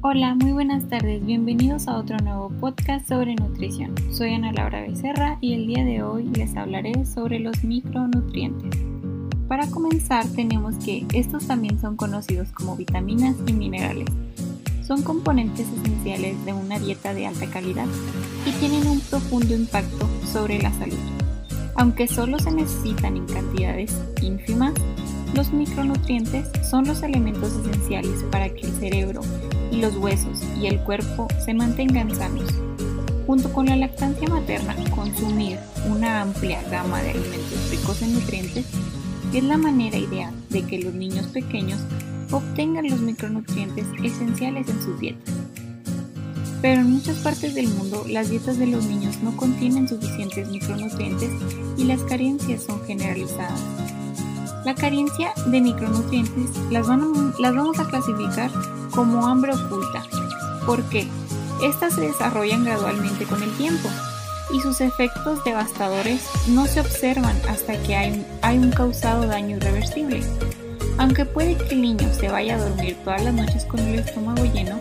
Hola, muy buenas tardes, bienvenidos a otro nuevo podcast sobre nutrición. Soy Ana Laura Becerra y el día de hoy les hablaré sobre los micronutrientes. Para comenzar tenemos que estos también son conocidos como vitaminas y minerales. Son componentes esenciales de una dieta de alta calidad y tienen un profundo impacto sobre la salud. Aunque solo se necesitan en cantidades ínfimas, los micronutrientes son los elementos esenciales para que el cerebro y los huesos y el cuerpo se mantengan sanos. Junto con la lactancia materna, consumir una amplia gama de alimentos ricos en nutrientes es la manera ideal de que los niños pequeños obtengan los micronutrientes esenciales en sus dietas. Pero en muchas partes del mundo las dietas de los niños no contienen suficientes micronutrientes y las carencias son generalizadas. La carencia de micronutrientes las, vamos a clasificar como hambre oculta. ¿Por qué? Estas se desarrollan gradualmente con el tiempo y sus efectos devastadores no se observan hasta que hay, un causado daño irreversible. Aunque puede que el niño se vaya a dormir todas las noches con el estómago lleno,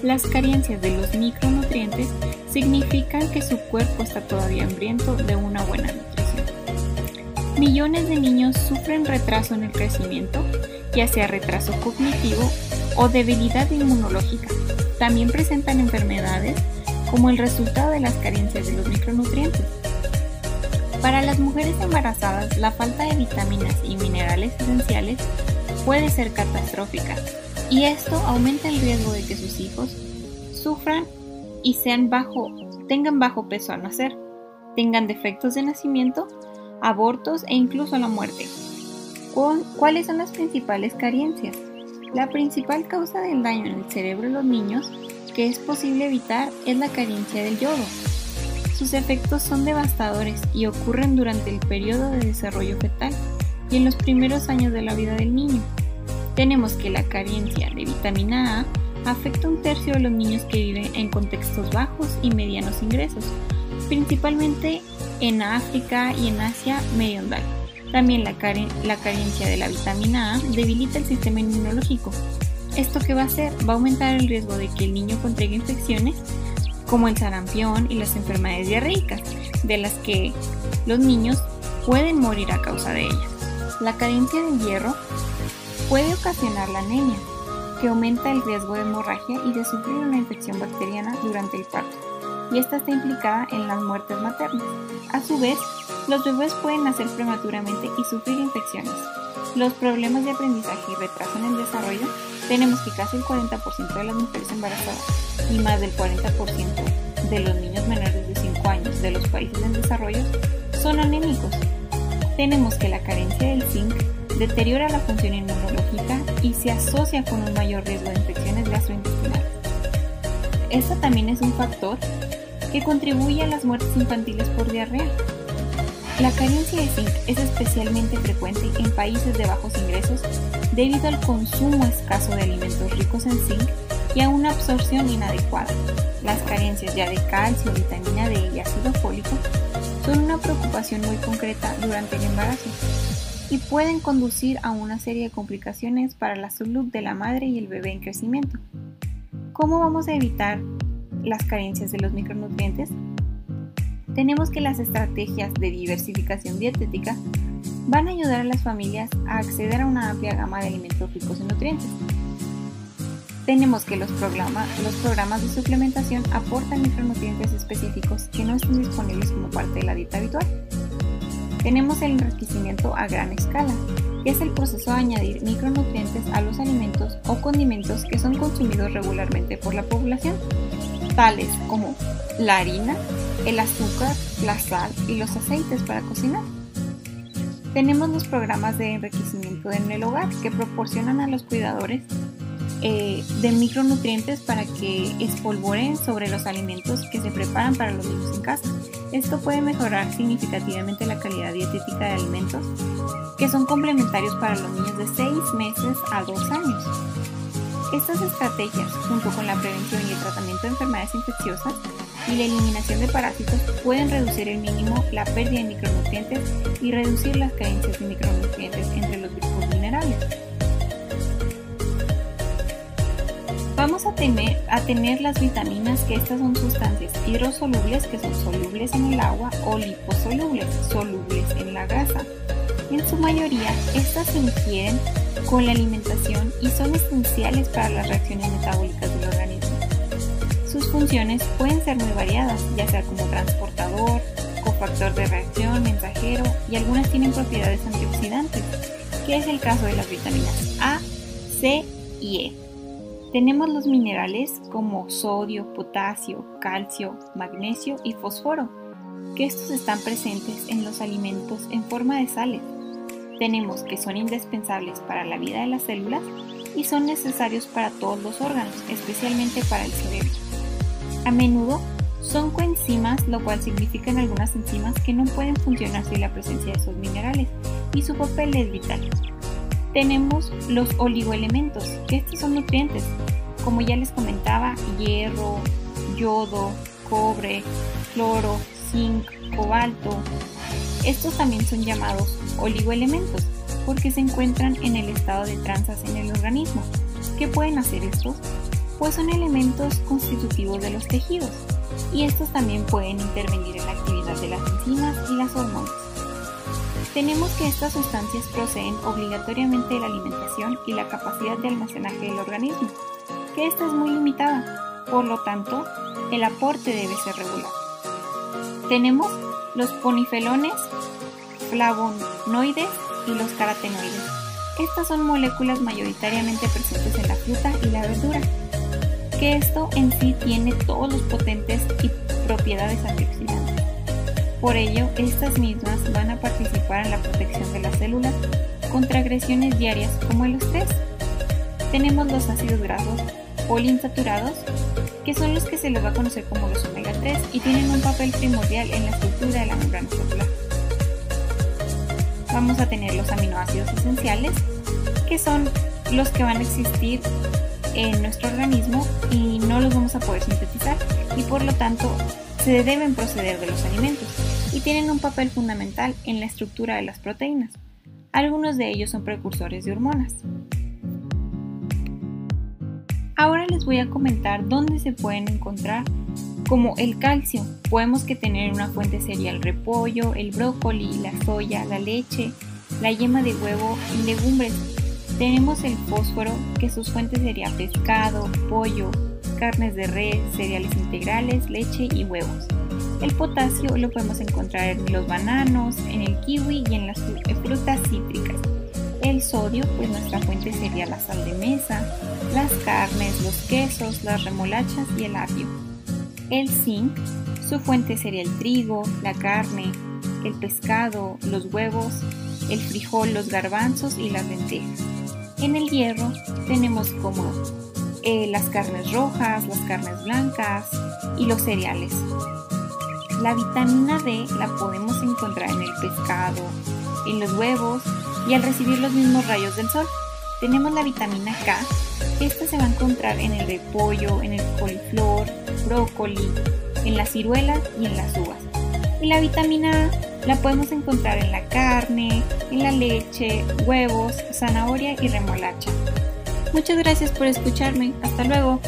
las carencias de los micronutrientes significan que su cuerpo está todavía hambriento de una buena nutrición. Millones de niños sufren retraso en el crecimiento, ya sea retraso cognitivo o debilidad inmunológica. También presentan enfermedades como el resultado de las carencias de los micronutrientes. Para las mujeres embarazadas, la falta de vitaminas y minerales esenciales puede ser catastrófica y esto aumenta el riesgo de que sus hijos sufran y sean bajo, tengan bajo peso al nacer, tengan defectos de nacimiento abortos e incluso la muerte. ¿Cuáles son las principales carencias? La principal causa del daño en el cerebro de los niños que es posible evitar es la carencia del yodo. Sus efectos son devastadores y ocurren durante el periodo de desarrollo fetal y en los primeros años de la vida del niño. Tenemos que la carencia de vitamina A afecta un tercio de los niños que viven en contextos bajos y medianos ingresos, principalmente en África y en Asia Meridional. También la, carencia de la vitamina A debilita el sistema inmunológico. ¿Esto qué va a hacer? Va a aumentar el riesgo de que el niño contraiga infecciones como el sarampión y las enfermedades diarreicas, de las que los niños pueden morir a causa de ellas. La carencia de hierro puede ocasionar la anemia, que aumenta el riesgo de hemorragia y de sufrir una infección bacteriana durante el parto y esta está implicada en las muertes maternas. A su vez, los bebés pueden nacer prematuramente y sufrir infecciones. Los problemas de aprendizaje y retraso en el desarrollo tenemos que casi el 40% de las mujeres embarazadas y más del 40% de los niños menores de 5 años de los países en desarrollo son anémicos. Tenemos que la carencia del zinc deteriora la función inmunológica y se asocia con un mayor riesgo de infecciones gastrointestinales. Esta también es un factor que contribuye a las muertes infantiles por diarrea. La carencia de zinc es especialmente frecuente en países de bajos ingresos debido al consumo escaso de alimentos ricos en zinc y a una absorción inadecuada. Las carencias ya de calcio, vitamina D y ácido fólico son una preocupación muy concreta durante el embarazo y pueden conducir a una serie de complicaciones para la salud de la madre y el bebé en crecimiento. ¿Cómo vamos a evitar las carencias de los micronutrientes, tenemos que las estrategias de diversificación dietética van a ayudar a las familias a acceder a una amplia gama de alimentos ricos en nutrientes. Tenemos que los, los programas de suplementación aportan micronutrientes específicos que no están disponibles como parte de la dieta habitual. Tenemos el enriquecimiento a gran escala, que es el proceso de añadir micronutrientes a los alimentos o condimentos que son consumidos regularmente por la población tales como la harina, el azúcar, la sal y los aceites para cocinar. Tenemos los programas de enriquecimiento en el hogar que proporcionan a los cuidadores eh, de micronutrientes para que espolvoren sobre los alimentos que se preparan para los niños en casa. Esto puede mejorar significativamente la calidad dietética de alimentos que son complementarios para los niños de 6 meses a 2 años. Estas estrategias, junto con la prevención y el tratamiento de enfermedades infecciosas y la eliminación de parásitos, pueden reducir el mínimo la pérdida de micronutrientes y reducir las carencias de micronutrientes entre los grupos minerales. Vamos a a tener las vitaminas que estas son sustancias hidrosolubles que son solubles en el agua o liposolubles, solubles en la grasa. En su mayoría, estas se ingieren con la alimentación y son esenciales para las reacciones metabólicas del organismo. Sus funciones pueden ser muy variadas, ya sea como transportador, cofactor de reacción, mensajero y algunas tienen propiedades antioxidantes, que es el caso de las vitaminas A, C y E. Tenemos los minerales como sodio, potasio, calcio, magnesio y fósforo, que estos están presentes en los alimentos en forma de sales. Tenemos que son indispensables para la vida de las células y son necesarios para todos los órganos, especialmente para el cerebro. A menudo son coenzimas, lo cual significa en algunas enzimas que no pueden funcionar sin la presencia de esos minerales y su papel es vital tenemos los oligoelementos, que estos son nutrientes, como ya les comentaba, hierro, yodo, cobre, cloro, zinc, cobalto. Estos también son llamados oligoelementos porque se encuentran en el estado de transas en el organismo. ¿Qué pueden hacer estos? Pues son elementos constitutivos de los tejidos y estos también pueden intervenir en la actividad de las enzimas y las hormonas. Tenemos que estas sustancias proceden obligatoriamente de la alimentación y la capacidad de almacenaje del organismo, que esta es muy limitada, por lo tanto, el aporte debe ser regular. Tenemos los ponifelones, flavonoides y los carotenoides. Estas son moléculas mayoritariamente presentes en la fruta y la verdura, que esto en sí tiene todos los potentes y propiedades antioxidantes. Por ello, estas mismas van a participar en la protección de las células contra agresiones diarias como el estrés. Tenemos los ácidos grasos poliinsaturados, que son los que se les va a conocer como los omega 3 y tienen un papel primordial en la estructura de la membrana celular. Vamos a tener los aminoácidos esenciales, que son los que van a existir en nuestro organismo y no los vamos a poder sintetizar y por lo tanto se deben proceder de los alimentos y tienen un papel fundamental en la estructura de las proteínas. Algunos de ellos son precursores de hormonas. Ahora les voy a comentar dónde se pueden encontrar como el calcio. Podemos que tener una fuente sería el repollo, el brócoli, la soya, la leche, la yema de huevo y legumbres. Tenemos el fósforo, que sus fuentes serían pescado, pollo, carnes de res, cereales integrales, leche y huevos. El potasio lo podemos encontrar en los bananos, en el kiwi y en las frutas cítricas. El sodio, pues nuestra fuente sería la sal de mesa, las carnes, los quesos, las remolachas y el apio. El zinc, su fuente sería el trigo, la carne, el pescado, los huevos, el frijol, los garbanzos y las lentejas. En el hierro tenemos como eh, las carnes rojas, las carnes blancas y los cereales. La vitamina D la podemos encontrar en el pescado, en los huevos y al recibir los mismos rayos del sol. Tenemos la vitamina K, esta se va a encontrar en el repollo, en el coliflor, brócoli, en las ciruelas y en las uvas. Y la vitamina A la podemos encontrar en la carne, en la leche, huevos, zanahoria y remolacha. Muchas gracias por escucharme. Hasta luego.